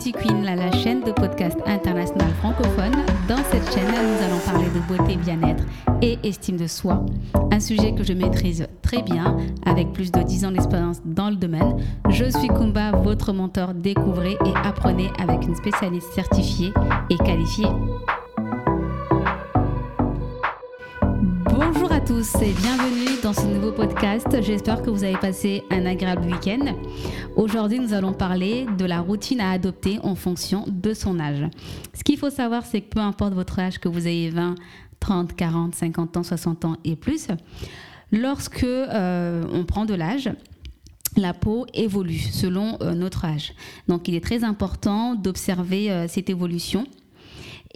Beauty Queen, la, chaîne de podcast international francophone. Dans cette chaîne, nous allons parler de beauté, bien-être et estime de soi. Un sujet que je maîtrise très bien, avec plus de 10 ans d'expérience dans le domaine. Je suis Kumba, votre mentor. Découvrez et apprenez avec une spécialiste certifiée et qualifiée. Tous et bienvenue dans ce nouveau podcast. J'espère que vous avez passé un agréable week-end. Aujourd'hui, nous allons parler de la routine à adopter en fonction de son âge. Ce qu'il faut savoir, c'est que peu importe votre âge, que vous ayez 20, 30, 40, 50 ans, 60 ans et plus, lorsque euh, on prend de l'âge, la peau évolue selon euh, notre âge. Donc il est très important d'observer euh, cette évolution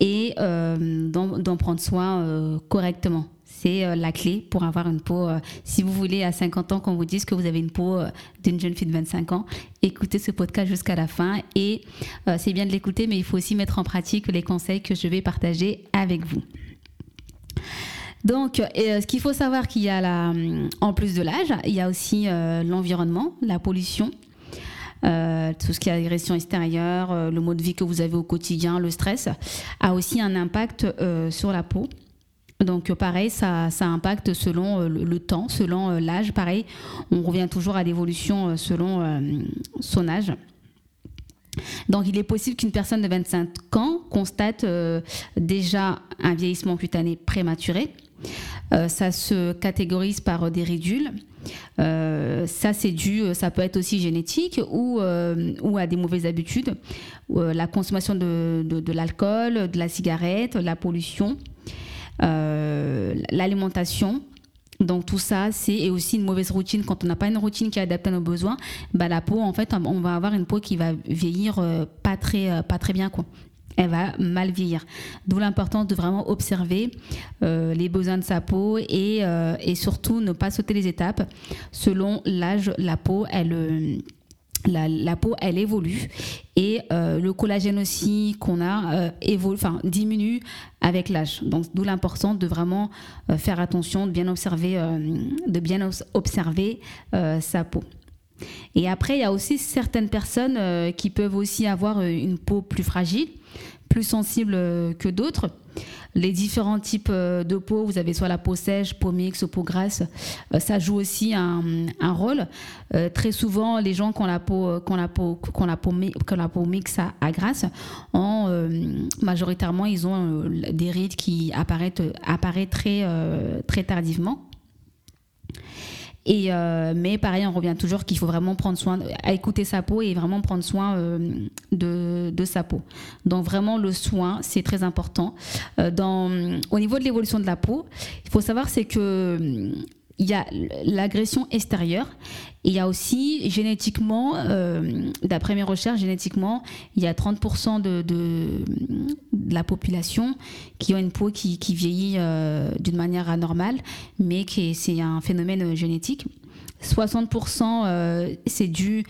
et d'en prendre soin correctement c'est la clé pour avoir une peau. si vous voulez, à 50 ans, qu'on vous dise que vous avez une peau d'une jeune fille de 25 ans, écoutez ce podcast jusqu'à la fin. Et c'est bien de l'écouter, mais il faut aussi mettre en pratique les conseils que je vais partager avec vous. Donc, euh, ce qu'il faut savoir qu'il y a là, en plus de l'âge, il y a aussi euh, l'environnement, la pollution, euh, tout ce qui est agression extérieure, le mode de vie que vous avez au quotidien, le stress, a aussi un impact sur la peau. Donc pareil, ça, ça impacte selon le, temps, selon l'âge. Pareil, on revient toujours à l'évolution selon son âge. Donc il est possible qu'une personne de 25 ans constate déjà un vieillissement cutané prématuré euh, ça se catégorise par des ridules. Euh, ça, c'est dû, ça peut être aussi génétique ou, euh, à des mauvaises habitudes. la consommation de, l'alcool, de la cigarette, la pollution, l'alimentation. Donc tout ça, c'est aussi une mauvaise routine. Quand on n'a pas une routine qui est adaptée à nos besoins, bah, la peau, en fait, on va avoir une peau qui va vieillir pas très, pas très bien. Quoi elle va mal vieillir. D'où l'importance de vraiment observer euh, les besoins de sa peau euh, et, surtout ne pas sauter les étapes. Selon l'âge, la peau, elle, euh, la, peau, elle évolue et le collagène aussi qu'on a évolue, enfin, diminue avec l'âge. Donc, d'où l'importance de vraiment faire attention, de bien observer, de bien observer sa peau. Et après, il y a aussi certaines personnes qui peuvent aussi avoir une peau plus fragile plus sensibles euh, que d'autres. Les différents types euh, de peau, vous avez soit la peau sèche, peau mixte, peau grasse, euh, ça joue aussi un, rôle. très souvent, les gens qui ont la peau, peau, mixte à, grasse, majoritairement, ils ont des rides qui apparaissent, très tardivement. Et euh, mais pareil, on revient toujours qu'il faut vraiment prendre soin, à écouter sa peau et vraiment prendre soin euh, de, de, sa peau. Donc vraiment le soin, c'est très important. Euh, dans, au niveau de l'évolution de la peau, il faut savoir c'est que il y a l'agression extérieure il y a aussi génétiquement, euh, d'après mes recherches, génétiquement, il y a 30% de, la population qui ont une peau qui, vieillit euh, d'une manière anormale, mais c'est un phénomène génétique. 60% euh, c'est dû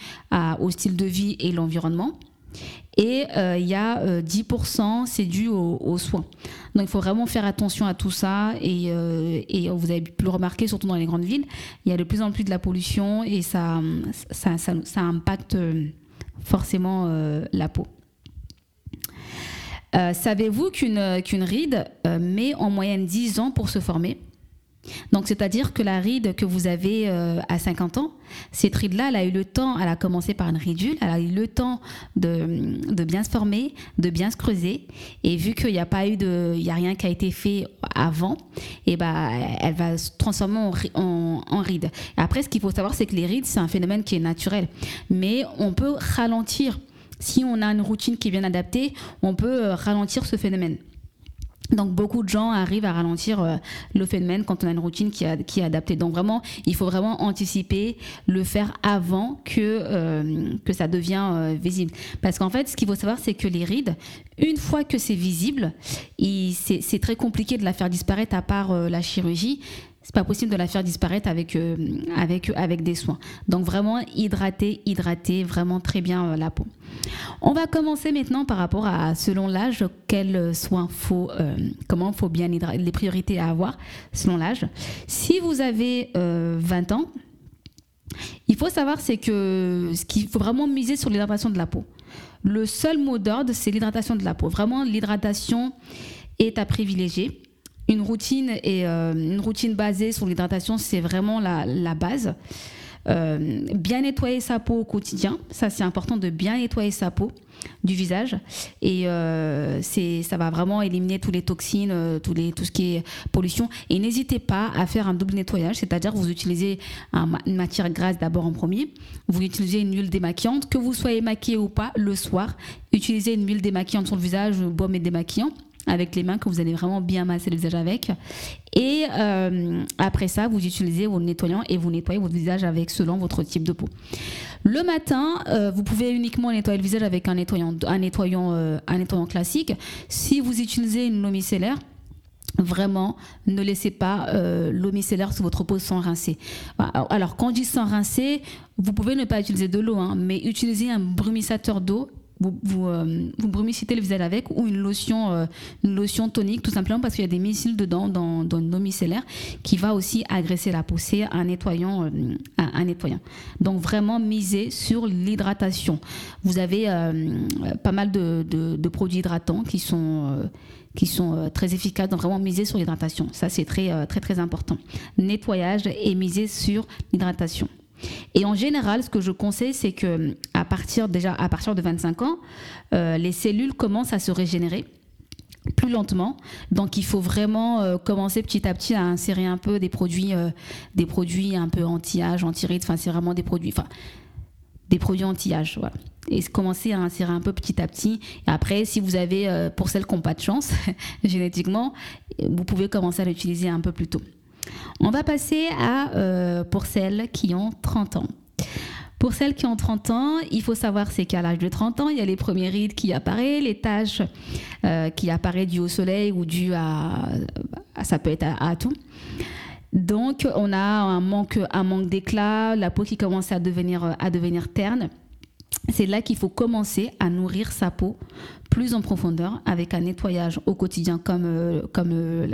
au style de vie et l'environnement. Et euh, il y a 10%, euh, c'est dû aux, soins. Donc il faut vraiment faire attention à tout ça. Et, euh, et, vous avez pu le remarquer, surtout dans les grandes villes, il y a de plus en plus de la pollution et ça, ça, impacte forcément la peau. Savez-vous qu'une qu'une ride met en moyenne 10 ans pour se former? Donc, c'est-à-dire que la ride que vous avez euh, à 50 ans, cette ride-là, elle a eu le temps, elle a commencé par une ridule, elle a eu le temps de, bien se former, de bien se creuser. Et vu qu'il n'y a pas eu de, il a rien qui a été fait avant, et eh ben, elle va se transformer en, en, ride. après, ce qu'il faut savoir, c'est que les rides, c'est un phénomène qui est naturel. Mais on peut ralentir. Si on a une routine qui est bien adaptée, on peut euh, ralentir ce phénomène. Donc beaucoup de gens arrivent à ralentir euh, le phénomène quand on a une routine qui, est adaptée. Donc vraiment, il faut vraiment anticiper, le faire avant que, euh, ça devient euh, visible. Parce qu'en fait, ce qu'il faut savoir, c'est que les rides, une fois que c'est visible, c'est très compliqué de la faire disparaître à part la chirurgie c'est pas possible de la faire disparaître avec, euh, avec, avec des soins. Donc vraiment hydrater, hydrater vraiment très bien euh, la peau. On va commencer maintenant par rapport à selon l'âge quels soins faut, euh, comment faut bien hydrater, les priorités à avoir selon l'âge. Si vous avez 20 ans, il faut savoir c'est que ce qu'il faut vraiment miser sur l'hydratation de la peau. Le seul mot d'ordre, c'est l'hydratation de la peau. Vraiment, l'hydratation est à privilégier. Une routine, et, euh, une routine basée sur l'hydratation, c'est vraiment la, base. Euh, bien nettoyer sa peau au quotidien, ça c'est important de bien nettoyer sa peau du visage. Et euh, ça va vraiment éliminer tous les toxines, euh, tout ce qui est pollution. Et n'hésitez pas à faire un double nettoyage, c'est-à-dire vous utilisez une matière grasse d'abord en premier, vous utilisez une huile démaquillante, que vous soyez maquillé ou pas le soir, utilisez une huile démaquillante sur le visage, baume et démaquillant avec les mains que vous allez vraiment bien masser le visage avec. Et euh, après ça, vous utilisez vos nettoyants et vous nettoyez votre visage avec selon votre type de peau. Le matin, euh, vous pouvez uniquement nettoyer le visage avec un nettoyant, un nettoyant, euh, un nettoyant classique. Si vous utilisez une eau micellaire, Vraiment, ne laissez pas l'eau micellaire sous votre peau sans rincer. Alors, quand je dis sans rincer, vous pouvez ne pas utiliser de l'eau, hein, mais utilisez un brumissateur d'eau vous, vous, euh, vous le visage avec ou une lotion, euh, une lotion tonique, tout simplement parce qu'il y a des missiles dedans dans, dans une eau micellaire qui va aussi agresser la. C'est un nettoyant, euh, nettoyant. Donc vraiment miser sur l'hydratation. Vous avez pas mal de, de, produits hydratants qui sont qui sont très efficaces. Donc vraiment miser sur l'hydratation. Ça c'est très très très important. Nettoyage et miser sur l'hydratation. Et en général, ce que je conseille, c'est que à partir déjà à partir de 25 ans, euh, les cellules commencent à se régénérer plus lentement. Donc il faut vraiment euh, commencer petit à petit à insérer un peu des produits, euh, des produits un peu anti-âge, anti-rides. Enfin, c'est vraiment des produits, des produits anti-âge. Et commencer à insérer un peu petit à petit. Et après, si vous avez, pour celles qui n'ont pas de chance génétiquement, vous pouvez commencer à l'utiliser un peu plus tôt. On va passer à euh, pour celles qui ont 30 ans. Pour celles qui ont 30 ans, il faut savoir c'est qu'à l'âge de 30 ans, il y a les premiers rides qui apparaissent, les taches euh, qui apparaissent dues au soleil ou dues à, ça peut être à, tout. Donc on a un manque, un manque d'éclat, la peau qui commence à devenir, à devenir terne. C'est là qu'il faut commencer à nourrir sa peau plus en profondeur avec un nettoyage au quotidien comme, euh, comme,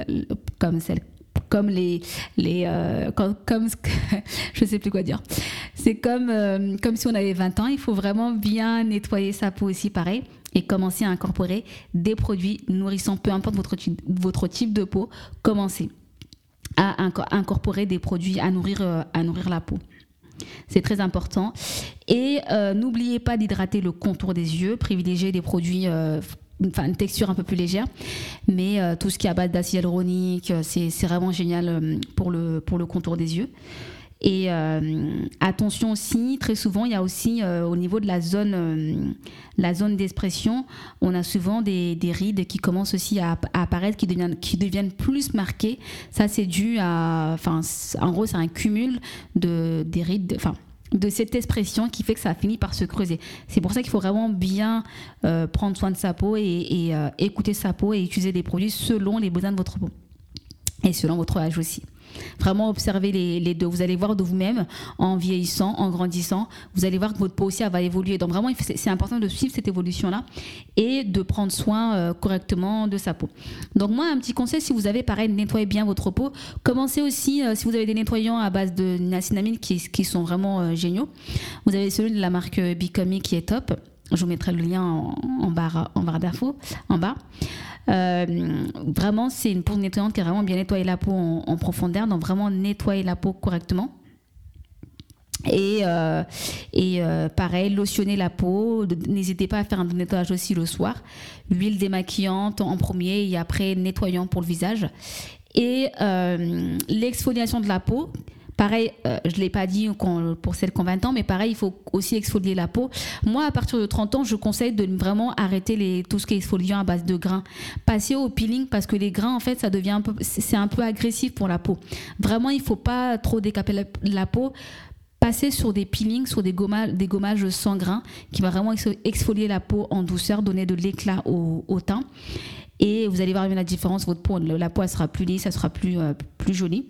comme celle comme les les euh, comme, je sais plus quoi dire. C'est comme euh, comme si on avait 20 ans, il faut vraiment bien nettoyer sa peau aussi pareil et commencer à incorporer des produits nourrissants peu importe votre votre type de peau, commencez à incorporer des produits à nourrir euh, à nourrir la peau. C'est très important. Et n'oubliez pas d'hydrater le contour des yeux, privilégiez des produits enfin, une texture un peu plus légère. Mais euh, tout ce qui est à base d'acide hyaluronique, euh, c'est vraiment génial euh, pour le, pour le contour des yeux. Et attention aussi, très souvent, il y a aussi au niveau de la zone, la zone d'expression, on a souvent des, des, rides qui commencent aussi à, apparaître, qui deviennent, qui deviennent plus marquées. Ça, c'est dû à, enfin, en gros, c'est un cumul de des rides, enfin, de cette expression qui fait que ça finit par se creuser. C'est pour ça qu'il faut vraiment bien euh, prendre soin de sa peau et, euh, écouter sa peau et utiliser des produits selon les besoins de votre peau et selon votre âge aussi. Vraiment observer les, deux. Vous allez voir de vous-même en vieillissant, en grandissant. Vous allez voir que votre peau aussi va évoluer. Donc vraiment, c'est important de suivre cette évolution-là et de prendre soin euh, correctement de sa peau. Donc moi, un petit conseil, si vous avez pareil, nettoyez bien votre peau. Commencez aussi, euh, si vous avez des nettoyants à base de niacinamide qui, sont vraiment euh, géniaux. Vous avez celui de la marque Bicomi qui est top. Je vous mettrai le lien en, barre, en barre d'infos, en bas. Euh, vraiment, c'est une peau nettoyante qui a vraiment bien nettoyé la peau en, profondeur, donc vraiment nettoyer la peau correctement. Et, euh, et euh, pareil, lotionner la peau. N'hésitez pas à faire un nettoyage aussi le soir. Huile démaquillante en premier et après nettoyant pour le visage. Et l'exfoliation de la peau, Pareil, euh, je ne l'ai pas dit pour celles qui ont 20 ans, mais pareil, il faut aussi exfolier la peau. Moi, à partir de 30 ans, je conseille de vraiment arrêter les, tout ce qui est exfoliant à base de grains. Passer au peeling parce que les grains, en fait, ça devient un peu, c'est un peu agressif pour la peau. Vraiment, il ne faut pas trop décaper la, peau passer sur des peelings, sur des gommages, des gommages sans grains, qui va vraiment exfolier la peau en douceur, donner de l'éclat au, teint. Et vous allez voir la différence, votre peau, la peau elle sera plus lisse, elle sera plus, euh, plus jolie.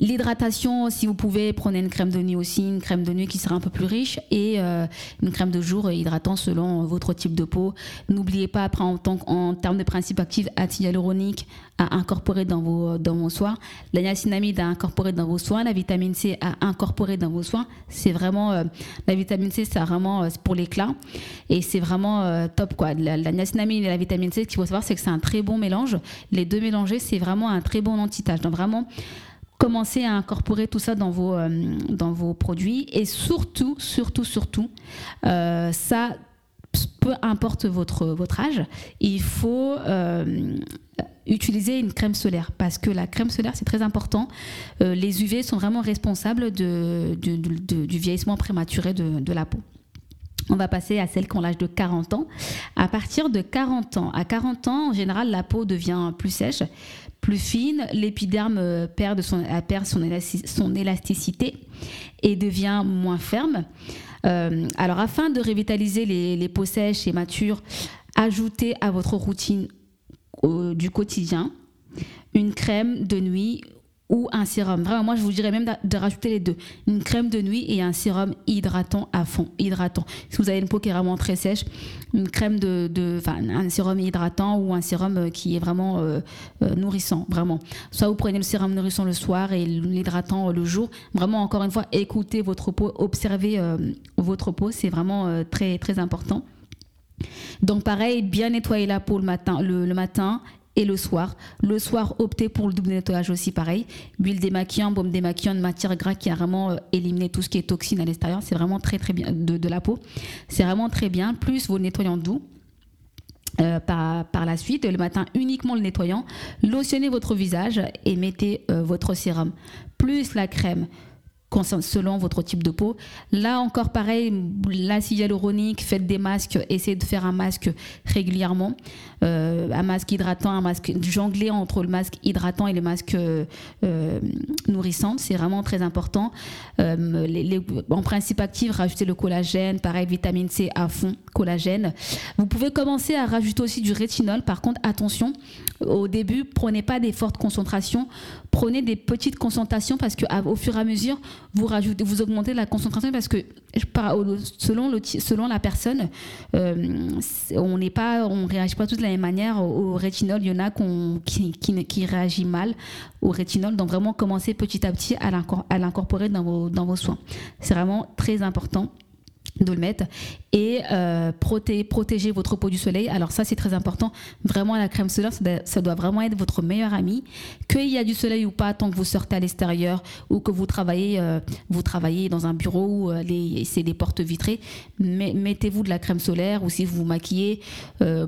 L'hydratation, si vous pouvez, prenez une crème de nuit aussi, une crème de nuit qui sera un peu plus riche et euh, une crème de jour hydratant selon votre type de peau. N'oubliez pas, après, en, en termes de principe actif, acide hyaluronique à incorporer dans vos, dans vos soins, la niacinamide à incorporer dans vos soins, la vitamine C à incorporer dans vos soins. C'est vraiment, euh, la vitamine C, c'est vraiment euh, pour l'éclat et c'est vraiment top quoi. La, la, niacinamide et la vitamine C, ce qu'il faut savoir, c'est que c'est un très bon mélange. Les deux mélangés, c'est vraiment un très bon anti-tache. Donc vraiment, commencez à incorporer tout ça dans vos, euh, dans vos produits et surtout, surtout, surtout, euh, ça, peu importe votre, votre âge, il faut euh, utiliser une crème solaire parce que la crème solaire c'est très important. les UV sont vraiment responsables de, du vieillissement prématuré de, la peau. On va passer à celles qui ont l'âge de 40 ans. À partir de 40 ans, à 40 ans, en général, la peau devient plus sèche, plus fine, l'épiderme euh, perd, son, perd son, son, élasticité et devient moins ferme. Euh, alors, afin de revitaliser les, peaux sèches et matures, ajoutez à votre routine du quotidien une crème de nuit ou un sérum. Vraiment, moi, je vous dirais même de, rajouter les deux. Une crème de nuit et un sérum hydratant à fond. Hydratant. Si vous avez une peau qui est vraiment très sèche, une crème de, de un sérum hydratant ou un sérum euh, qui est vraiment euh, euh, nourrissant, vraiment. Soit vous prenez le sérum nourrissant le soir et l'hydratant le jour. Vraiment, encore une fois, écoutez votre peau, observez votre peau, c'est vraiment très, très important. Donc pareil, bien nettoyer la peau le matin, le matin et le soir. Le soir, optez pour le double nettoyage aussi, pareil. Huile démaquillant, baume démaquillant, matière grasse qui a vraiment euh, éliminé tout ce qui est toxine à l'extérieur. C'est vraiment très très bien de, la peau. C'est vraiment très bien. Plus vos nettoyants doux. Euh, par, par, la suite, le matin uniquement le nettoyant, lotionnez votre visage et mettez euh, votre sérum, plus la crème, selon votre type de peau. Là encore pareil, l'acide hyaluronique, faites des masques, essayez de faire un masque régulièrement, euh, un masque hydratant, un masque jongler entre le masque hydratant et le masque euh, nourrissant, c'est vraiment très important. Euh, les, en principe actif, rajouter le collagène, pareil vitamine C à fond, collagène. Vous pouvez commencer à rajouter aussi du rétinol. Par contre, attention, au début, prenez pas des fortes concentrations, prenez des petites concentrations parce que au fur et à mesure, vous rajoutez, vous augmentez la concentration parce que selon, selon la personne, euh, on n'est pas, on réagit pas tous de la même manière au, rétinol. Il y en a qui, qui, réagit mal au rétinol. Donc vraiment, commencez petit à petit à l'incorporer dans vos, dans vos soins. C'est vraiment très important mettre et euh, protéger, votre peau du soleil. Alors ça c'est très important. Vraiment la crème solaire ça doit, vraiment être votre meilleur ami. Qu'il y a du soleil ou pas tant que vous sortez à l'extérieur ou que vous travaillez, euh, vous travaillez dans un bureau où euh, c'est des portes vitrées, mettez-vous de la crème solaire ou si vous vous maquillez,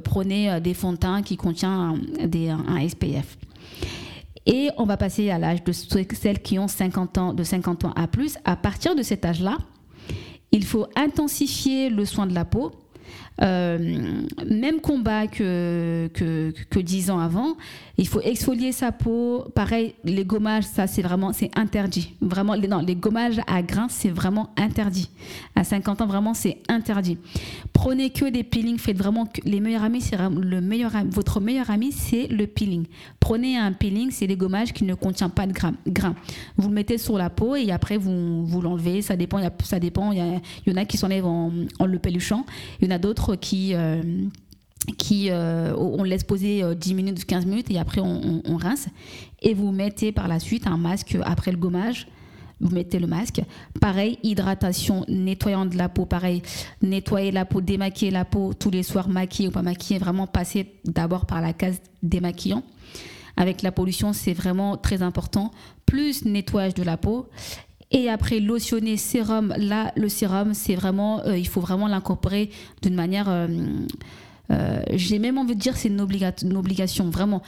prenez des fonds de teint qui contient des, un SPF. Et on va passer à l'âge de celles qui ont 50 ans, de 50 ans à plus. À partir de cet âge-là, il faut intensifier le soin de la peau même combat que, que, que 10 ans avant. Il faut exfolier sa peau. Pareil, les gommages, ça c'est vraiment c'est interdit. Vraiment, les, les gommages à grains, c'est vraiment interdit. À 50 ans, vraiment, c'est interdit. Prenez que des peelings. Faites vraiment les meilleurs amis, c'est le meilleur, votre meilleur ami, c'est le peeling. Prenez un peeling, c'est des gommages qui ne contient pas de grains. Vous le mettez sur la peau et après vous, vous l'enlevez. Ça dépend. Il y, en a qui s'enlèvent en, en le peluchant. Il y en a d'autres qui euh, qui euh, on laisse poser 10 euh, minutes, 15 minutes et après on, rince. Et vous mettez par la suite un masque après le gommage. Vous mettez le masque. Pareil, hydratation, nettoyant de la peau. Pareil, nettoyer la peau, démaquiller la peau tous les soirs, maquiller ou pas maquiller. Vraiment passer d'abord par la case démaquillant. Avec la pollution, c'est vraiment très important. Plus nettoyage de la peau. Et après, lotionner sérum, là, le sérum, c'est vraiment, euh, il faut vraiment l'incorporer d'une manière. Euh, euh, j'ai même envie de dire c'est une, obligation, vraiment.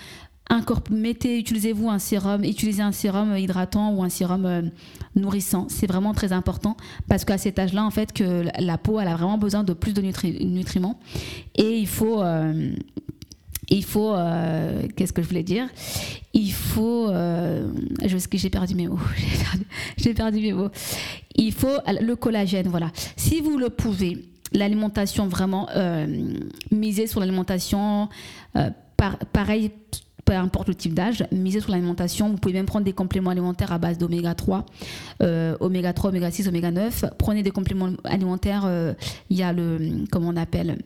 Mettez, utilisez-vous un sérum, utilisez un sérum hydratant ou un sérum nourrissant. C'est vraiment très important parce qu'à cet âge-là, en fait, que la peau, elle a vraiment besoin de plus de nutriments. Et il faut, il faut, euh, qu'est-ce que je voulais dire? Il faut, euh, j'ai perdu mes mots, j'ai perdu, mes mots. Il faut le collagène, voilà. Si vous le pouvez, l'alimentation vraiment, euh, miser sur l'alimentation, pareil, peu importe le type d'âge, misez sur l'alimentation. Vous pouvez même prendre des compléments alimentaires à base d'oméga 3, euh, oméga 3, oméga 6, oméga 9. Prenez des compléments alimentaires, euh, il y a le, comment on appelle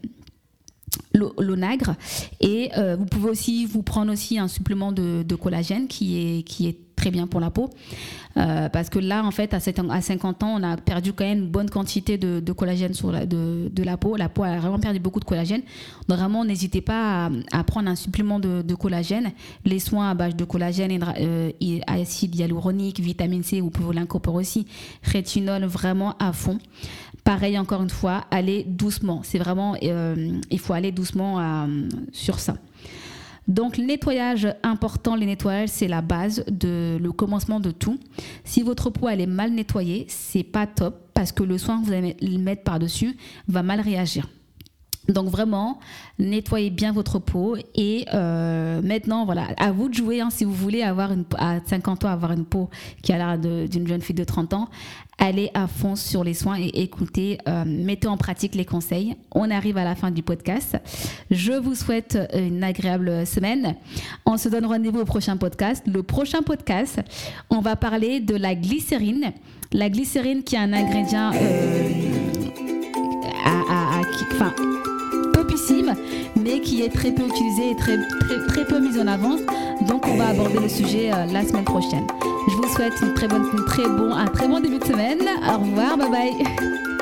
l'onagre et euh, vous pouvez aussi vous prendre aussi un supplément de, collagène qui est, qui est très bien pour la peau. Euh, parce que là, en fait, à, 50 ans, on a perdu quand même une bonne quantité de, collagène sur la, de, la peau. La peau a vraiment perdu beaucoup de collagène. Donc, vraiment, n'hésitez pas à, prendre un supplément de, collagène. Les soins à base de collagène, euh, acide hyaluronique, vitamine C, vous pouvez l'incorporer aussi. Rétinol, vraiment à fond. Pareil, encore une fois, allez doucement. C'est vraiment, euh, il faut aller doucement sur ça. Donc, nettoyage important, les nettoyages, c'est la base, de, le commencement de tout. Si votre peau est mal nettoyée, c'est pas top parce que le soin que vous allez mettre par-dessus va mal réagir. Donc vraiment, nettoyez bien votre peau et euh, maintenant, voilà, à vous de jouer. Hein, si vous voulez avoir une, à 50 ans avoir une peau qui a l'air d'une jeune fille de 30 ans, allez à fond sur les soins et écoutez, euh, mettez en pratique les conseils. On arrive à la fin du podcast. Je vous souhaite une agréable semaine. On se donne rendez-vous au prochain podcast. Le prochain podcast, on va parler de la glycérine. La glycérine qui est un ingrédient... Euh, qui est très peu utilisé et très, très, peu mis en avant. Donc, on va aborder le sujet euh, la semaine prochaine. Je vous souhaite une très bonne, très bon, un très bon début de semaine. Au revoir, bye bye.